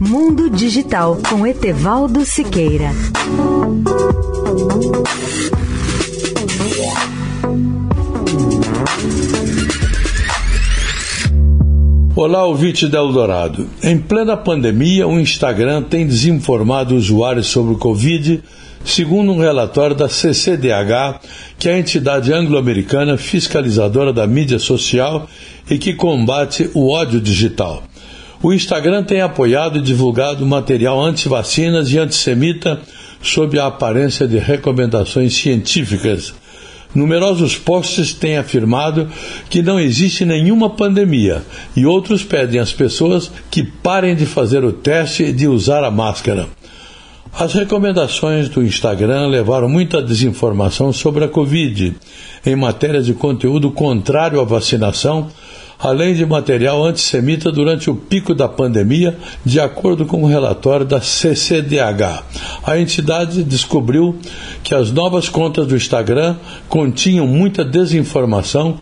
Mundo Digital com Etevaldo Siqueira. Olá, ouvinte da Eldorado. Em plena pandemia, o Instagram tem desinformado usuários sobre o Covid, segundo um relatório da CCDH, que é a entidade anglo-americana fiscalizadora da mídia social e que combate o ódio digital. O Instagram tem apoiado e divulgado material anti-vacinas e antissemita sob a aparência de recomendações científicas. Numerosos posts têm afirmado que não existe nenhuma pandemia e outros pedem às pessoas que parem de fazer o teste e de usar a máscara. As recomendações do Instagram levaram muita desinformação sobre a Covid, em matéria de conteúdo contrário à vacinação, além de material antissemita durante o pico da pandemia, de acordo com o um relatório da CCDH. A entidade descobriu que as novas contas do Instagram continham muita desinformação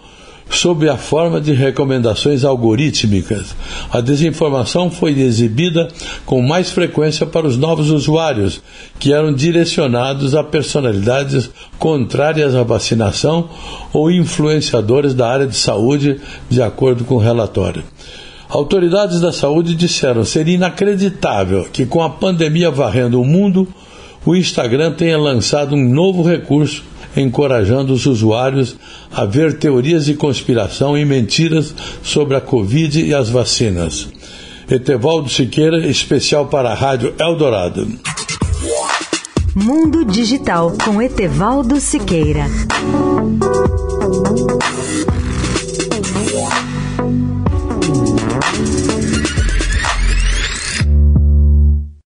sob a forma de recomendações algorítmicas. A desinformação foi exibida com mais frequência para os novos usuários, que eram direcionados a personalidades contrárias à vacinação ou influenciadores da área de saúde, de acordo com o relatório. Autoridades da saúde disseram ser inacreditável que, com a pandemia varrendo o mundo, o Instagram tenha lançado um novo recurso encorajando os usuários a ver teorias de conspiração e mentiras sobre a Covid e as vacinas. Etevaldo Siqueira, especial para a Rádio Eldorado. Mundo Digital com Etevaldo Siqueira.